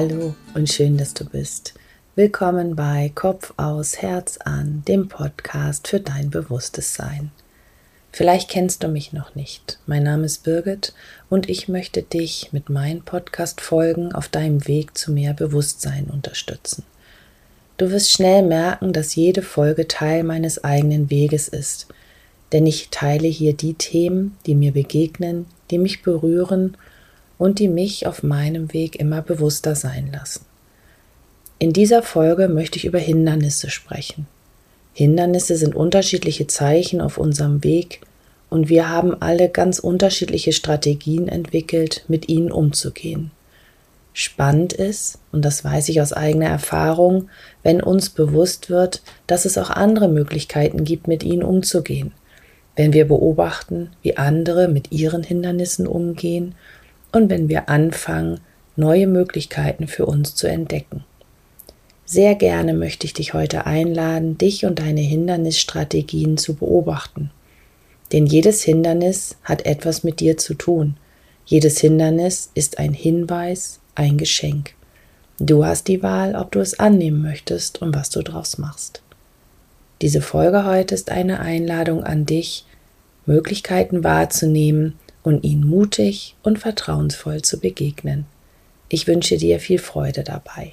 Hallo und schön, dass du bist. Willkommen bei Kopf aus, Herz an, dem Podcast für dein bewusstes Sein. Vielleicht kennst du mich noch nicht. Mein Name ist Birgit und ich möchte dich mit meinen Podcast-Folgen auf deinem Weg zu mehr Bewusstsein unterstützen. Du wirst schnell merken, dass jede Folge Teil meines eigenen Weges ist, denn ich teile hier die Themen, die mir begegnen, die mich berühren und die mich auf meinem Weg immer bewusster sein lassen. In dieser Folge möchte ich über Hindernisse sprechen. Hindernisse sind unterschiedliche Zeichen auf unserem Weg und wir haben alle ganz unterschiedliche Strategien entwickelt, mit ihnen umzugehen. Spannend ist, und das weiß ich aus eigener Erfahrung, wenn uns bewusst wird, dass es auch andere Möglichkeiten gibt, mit ihnen umzugehen. Wenn wir beobachten, wie andere mit ihren Hindernissen umgehen und wenn wir anfangen, neue Möglichkeiten für uns zu entdecken. Sehr gerne möchte ich dich heute einladen, dich und deine Hindernisstrategien zu beobachten. Denn jedes Hindernis hat etwas mit dir zu tun. Jedes Hindernis ist ein Hinweis, ein Geschenk. Du hast die Wahl, ob du es annehmen möchtest und was du draus machst. Diese Folge heute ist eine Einladung an dich, Möglichkeiten wahrzunehmen und ihnen mutig und vertrauensvoll zu begegnen. Ich wünsche dir viel Freude dabei.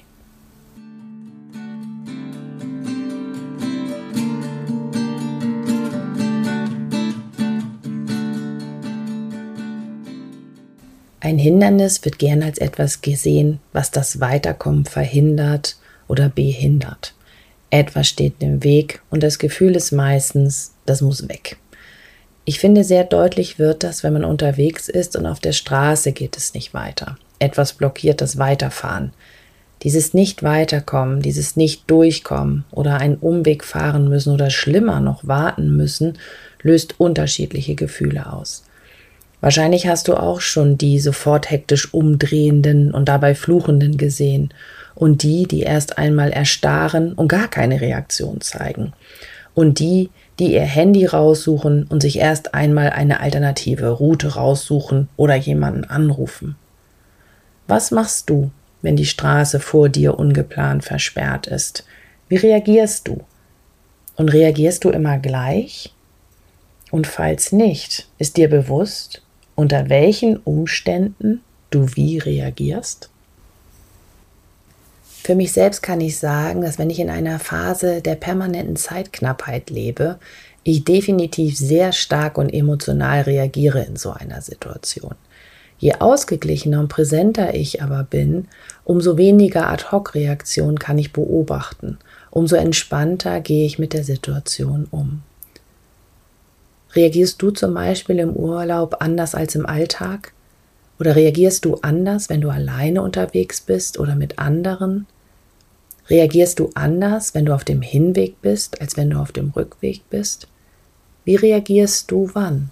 Ein Hindernis wird gern als etwas gesehen, was das Weiterkommen verhindert oder behindert. Etwas steht im Weg und das Gefühl ist meistens, das muss weg. Ich finde, sehr deutlich wird das, wenn man unterwegs ist und auf der Straße geht es nicht weiter. Etwas blockiert das Weiterfahren. Dieses Nicht-Weiterkommen, dieses Nicht-Durchkommen oder einen Umweg fahren müssen oder schlimmer noch warten müssen, löst unterschiedliche Gefühle aus. Wahrscheinlich hast du auch schon die sofort hektisch umdrehenden und dabei fluchenden gesehen und die, die erst einmal erstarren und gar keine Reaktion zeigen und die, die ihr Handy raussuchen und sich erst einmal eine alternative Route raussuchen oder jemanden anrufen. Was machst du, wenn die Straße vor dir ungeplant versperrt ist? Wie reagierst du? Und reagierst du immer gleich? Und falls nicht, ist dir bewusst, unter welchen Umständen du wie reagierst? Für mich selbst kann ich sagen, dass wenn ich in einer Phase der permanenten Zeitknappheit lebe, ich definitiv sehr stark und emotional reagiere in so einer Situation. Je ausgeglichener und präsenter ich aber bin, umso weniger Ad-hoc-Reaktionen kann ich beobachten, umso entspannter gehe ich mit der Situation um. Reagierst du zum Beispiel im Urlaub anders als im Alltag? Oder reagierst du anders, wenn du alleine unterwegs bist oder mit anderen? Reagierst du anders, wenn du auf dem Hinweg bist, als wenn du auf dem Rückweg bist? Wie reagierst du wann?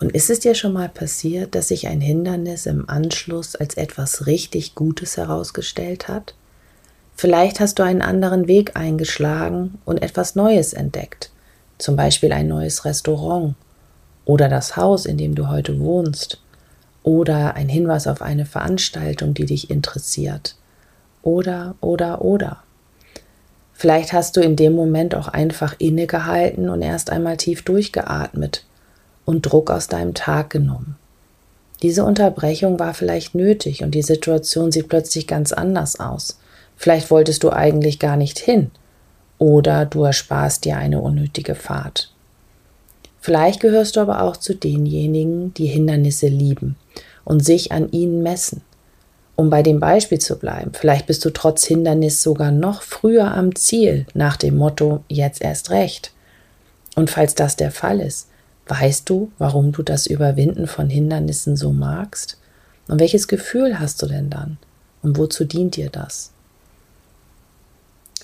Und ist es dir schon mal passiert, dass sich ein Hindernis im Anschluss als etwas richtig Gutes herausgestellt hat? Vielleicht hast du einen anderen Weg eingeschlagen und etwas Neues entdeckt zum Beispiel ein neues Restaurant oder das Haus, in dem du heute wohnst oder ein Hinweis auf eine Veranstaltung, die dich interessiert oder oder oder. Vielleicht hast du in dem Moment auch einfach innegehalten und erst einmal tief durchgeatmet und Druck aus deinem Tag genommen. Diese Unterbrechung war vielleicht nötig und die Situation sieht plötzlich ganz anders aus. Vielleicht wolltest du eigentlich gar nicht hin oder du ersparst dir eine unnötige Fahrt. Vielleicht gehörst du aber auch zu denjenigen, die Hindernisse lieben und sich an ihnen messen. Um bei dem Beispiel zu bleiben, vielleicht bist du trotz Hindernis sogar noch früher am Ziel nach dem Motto jetzt erst recht. Und falls das der Fall ist, weißt du, warum du das Überwinden von Hindernissen so magst? Und welches Gefühl hast du denn dann? Und wozu dient dir das?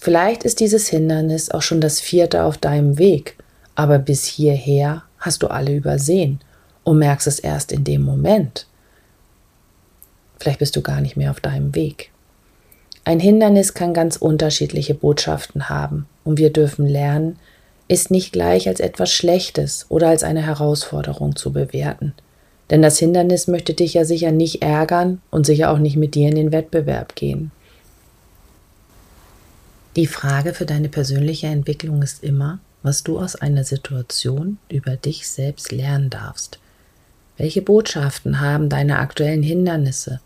Vielleicht ist dieses Hindernis auch schon das vierte auf deinem Weg, aber bis hierher hast du alle übersehen und merkst es erst in dem Moment. Vielleicht bist du gar nicht mehr auf deinem Weg. Ein Hindernis kann ganz unterschiedliche Botschaften haben und wir dürfen lernen, es nicht gleich als etwas Schlechtes oder als eine Herausforderung zu bewerten. Denn das Hindernis möchte dich ja sicher nicht ärgern und sicher auch nicht mit dir in den Wettbewerb gehen. Die Frage für deine persönliche Entwicklung ist immer, was du aus einer Situation über dich selbst lernen darfst. Welche Botschaften haben deine aktuellen Hindernisse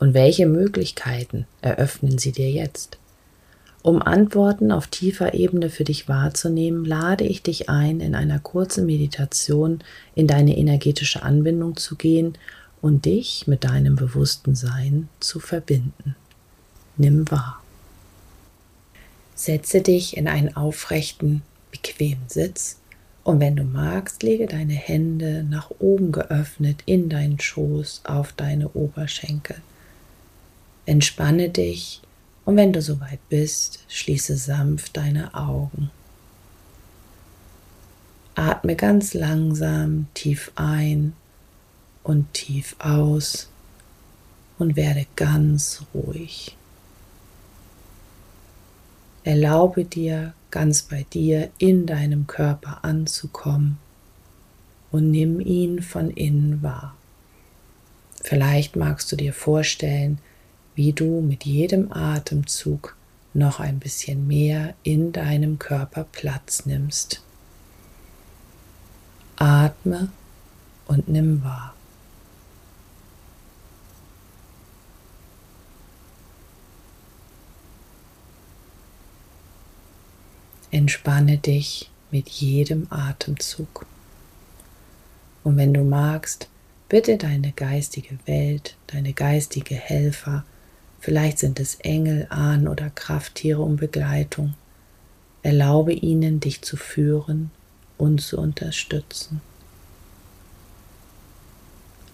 und welche Möglichkeiten eröffnen sie dir jetzt? Um Antworten auf tiefer Ebene für dich wahrzunehmen, lade ich dich ein, in einer kurzen Meditation in deine energetische Anbindung zu gehen und dich mit deinem bewussten Sein zu verbinden. Nimm wahr. Setze dich in einen aufrechten, bequemen Sitz und wenn du magst, lege deine Hände nach oben geöffnet in deinen Schoß auf deine Oberschenkel. Entspanne dich und wenn du soweit bist, schließe sanft deine Augen. Atme ganz langsam tief ein und tief aus und werde ganz ruhig. Erlaube dir, ganz bei dir in deinem Körper anzukommen und nimm ihn von innen wahr. Vielleicht magst du dir vorstellen, wie du mit jedem Atemzug noch ein bisschen mehr in deinem Körper Platz nimmst. Atme und nimm wahr. Entspanne dich mit jedem Atemzug. Und wenn du magst, bitte deine geistige Welt, deine geistige Helfer, Vielleicht sind es Engel, Ahnen oder Krafttiere um Begleitung. Erlaube ihnen, dich zu führen und zu unterstützen.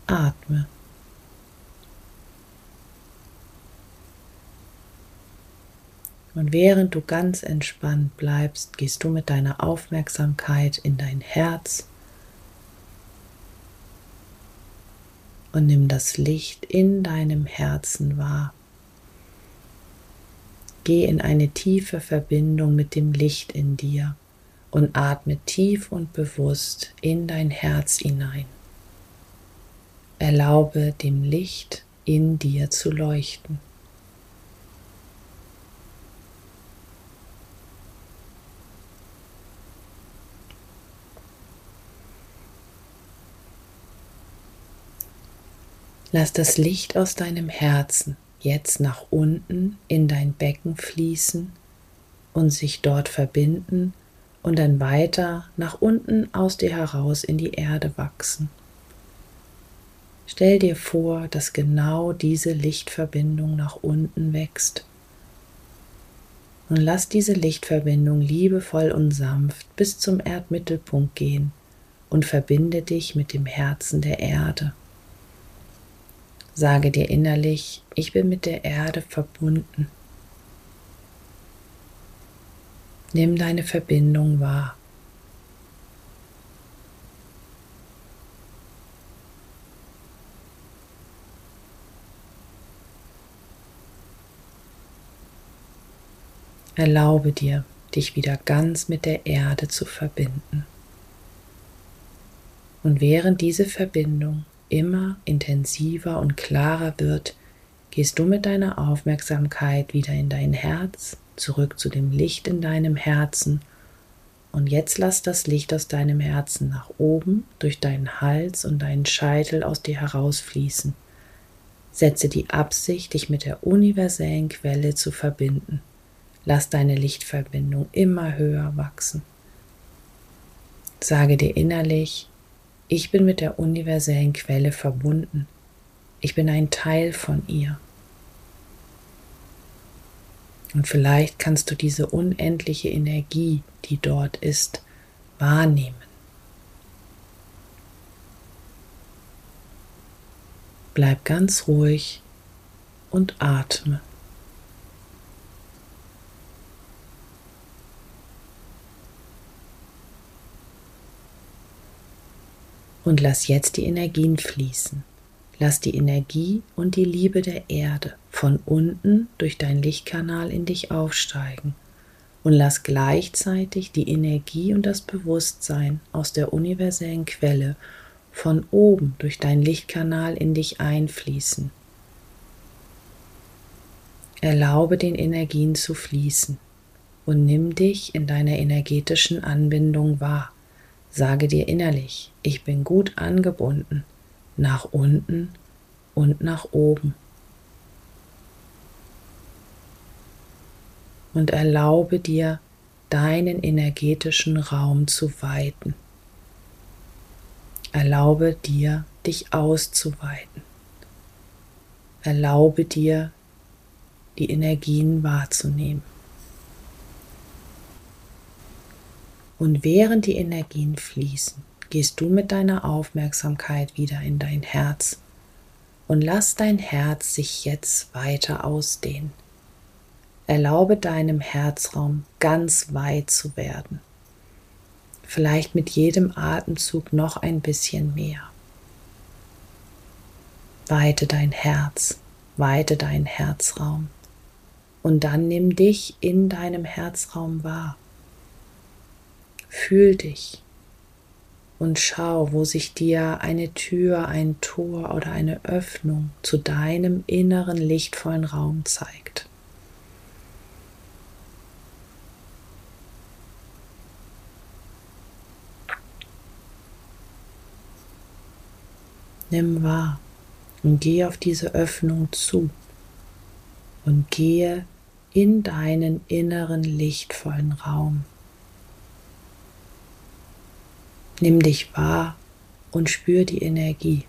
Atme. Und während du ganz entspannt bleibst, gehst du mit deiner Aufmerksamkeit in dein Herz und nimm das Licht in deinem Herzen wahr. Geh in eine tiefe Verbindung mit dem Licht in dir und atme tief und bewusst in dein Herz hinein. Erlaube dem Licht in dir zu leuchten. Lass das Licht aus deinem Herzen jetzt nach unten in dein Becken fließen und sich dort verbinden und dann weiter nach unten aus dir heraus in die Erde wachsen. Stell dir vor, dass genau diese Lichtverbindung nach unten wächst. Und lass diese Lichtverbindung liebevoll und sanft bis zum Erdmittelpunkt gehen und verbinde dich mit dem Herzen der Erde. Sage dir innerlich, ich bin mit der Erde verbunden. Nimm deine Verbindung wahr. Erlaube dir, dich wieder ganz mit der Erde zu verbinden. Und während diese Verbindung immer intensiver und klarer wird, gehst du mit deiner Aufmerksamkeit wieder in dein Herz, zurück zu dem Licht in deinem Herzen und jetzt lass das Licht aus deinem Herzen nach oben durch deinen Hals und deinen Scheitel aus dir herausfließen. Setze die Absicht, dich mit der universellen Quelle zu verbinden. Lass deine Lichtverbindung immer höher wachsen. Sage dir innerlich, ich bin mit der universellen Quelle verbunden. Ich bin ein Teil von ihr. Und vielleicht kannst du diese unendliche Energie, die dort ist, wahrnehmen. Bleib ganz ruhig und atme. Und lass jetzt die Energien fließen. Lass die Energie und die Liebe der Erde von unten durch deinen Lichtkanal in dich aufsteigen. Und lass gleichzeitig die Energie und das Bewusstsein aus der universellen Quelle von oben durch deinen Lichtkanal in dich einfließen. Erlaube den Energien zu fließen und nimm dich in deiner energetischen Anbindung wahr. Sage dir innerlich, ich bin gut angebunden, nach unten und nach oben. Und erlaube dir, deinen energetischen Raum zu weiten. Erlaube dir, dich auszuweiten. Erlaube dir, die Energien wahrzunehmen. Und während die Energien fließen, gehst du mit deiner Aufmerksamkeit wieder in dein Herz und lass dein Herz sich jetzt weiter ausdehnen. Erlaube deinem Herzraum ganz weit zu werden. Vielleicht mit jedem Atemzug noch ein bisschen mehr. Weite dein Herz, weite deinen Herzraum und dann nimm dich in deinem Herzraum wahr. Fühl dich und schau, wo sich dir eine Tür, ein Tor oder eine Öffnung zu deinem inneren lichtvollen Raum zeigt. Nimm wahr und geh auf diese Öffnung zu und gehe in deinen inneren lichtvollen Raum. Nimm dich wahr und spür die Energie.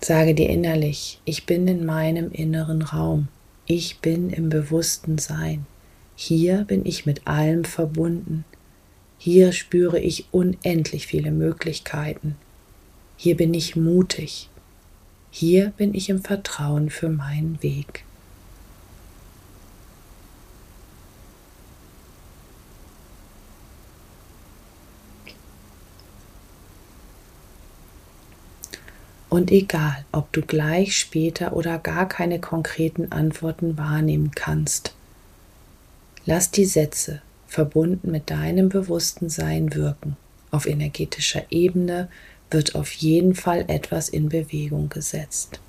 Sage dir innerlich, ich bin in meinem inneren Raum. Ich bin im bewussten Sein. Hier bin ich mit allem verbunden. Hier spüre ich unendlich viele Möglichkeiten. Hier bin ich mutig. Hier bin ich im Vertrauen für meinen Weg. Und egal, ob du gleich später oder gar keine konkreten Antworten wahrnehmen kannst, lass die Sätze verbunden mit deinem bewussten Sein wirken. Auf energetischer Ebene wird auf jeden Fall etwas in Bewegung gesetzt.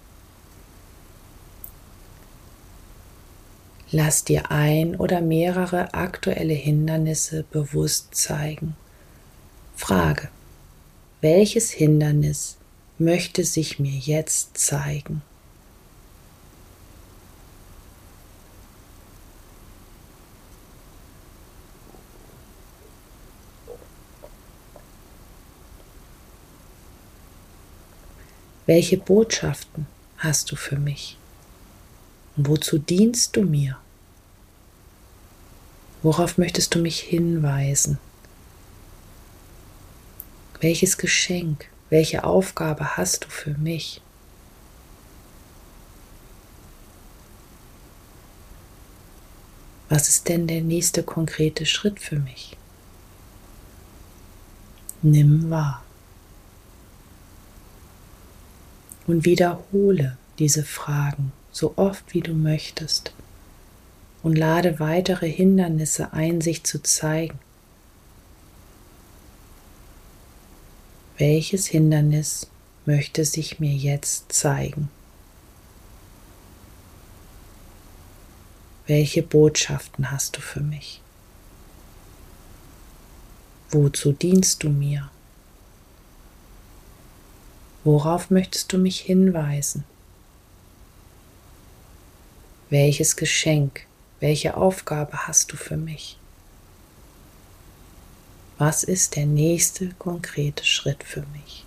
Lass dir ein oder mehrere aktuelle Hindernisse bewusst zeigen. Frage, welches Hindernis möchte sich mir jetzt zeigen? Welche Botschaften hast du für mich? Und wozu dienst du mir? Worauf möchtest du mich hinweisen? Welches Geschenk, welche Aufgabe hast du für mich? Was ist denn der nächste konkrete Schritt für mich? Nimm wahr. und wiederhole diese Fragen so oft wie du möchtest und lade weitere Hindernisse ein, sich zu zeigen. Welches Hindernis möchte sich mir jetzt zeigen? Welche Botschaften hast du für mich? Wozu dienst du mir? Worauf möchtest du mich hinweisen? Welches Geschenk, welche Aufgabe hast du für mich? Was ist der nächste konkrete Schritt für mich?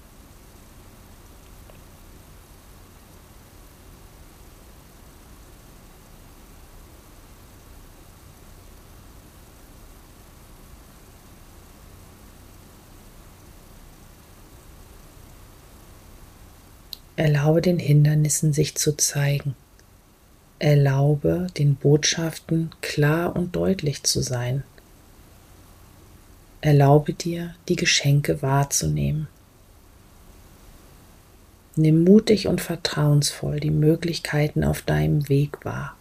Erlaube den Hindernissen sich zu zeigen. Erlaube den Botschaften klar und deutlich zu sein. Erlaube dir, die Geschenke wahrzunehmen. Nimm mutig und vertrauensvoll die Möglichkeiten auf deinem Weg wahr.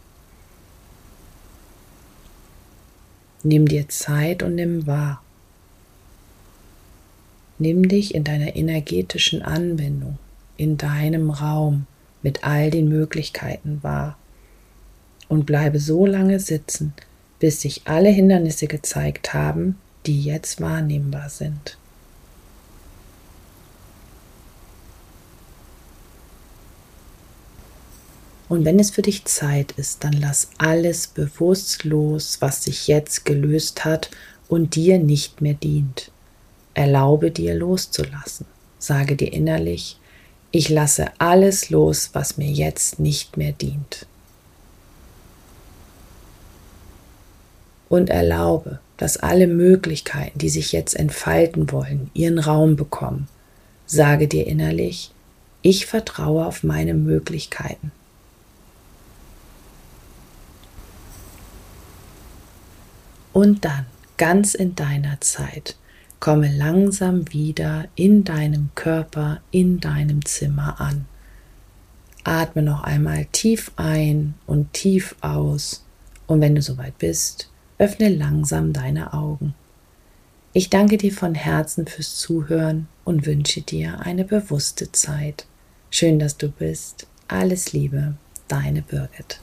Nimm dir Zeit und nimm wahr. nimm dich in deiner energetischen Anbindung, in deinem Raum mit all den Möglichkeiten wahr und bleibe so lange sitzen, bis sich alle Hindernisse gezeigt haben, die jetzt wahrnehmbar sind. Und wenn es für dich Zeit ist, dann lass alles bewusst los, was sich jetzt gelöst hat und dir nicht mehr dient. Erlaube dir loszulassen. Sage dir innerlich, ich lasse alles los, was mir jetzt nicht mehr dient. Und erlaube, dass alle Möglichkeiten, die sich jetzt entfalten wollen, ihren Raum bekommen. Sage dir innerlich, ich vertraue auf meine Möglichkeiten. Und dann, ganz in deiner Zeit, komme langsam wieder in deinem Körper, in deinem Zimmer an. Atme noch einmal tief ein und tief aus. Und wenn du soweit bist, öffne langsam deine Augen. Ich danke dir von Herzen fürs Zuhören und wünsche dir eine bewusste Zeit. Schön, dass du bist. Alles Liebe, deine Birgit.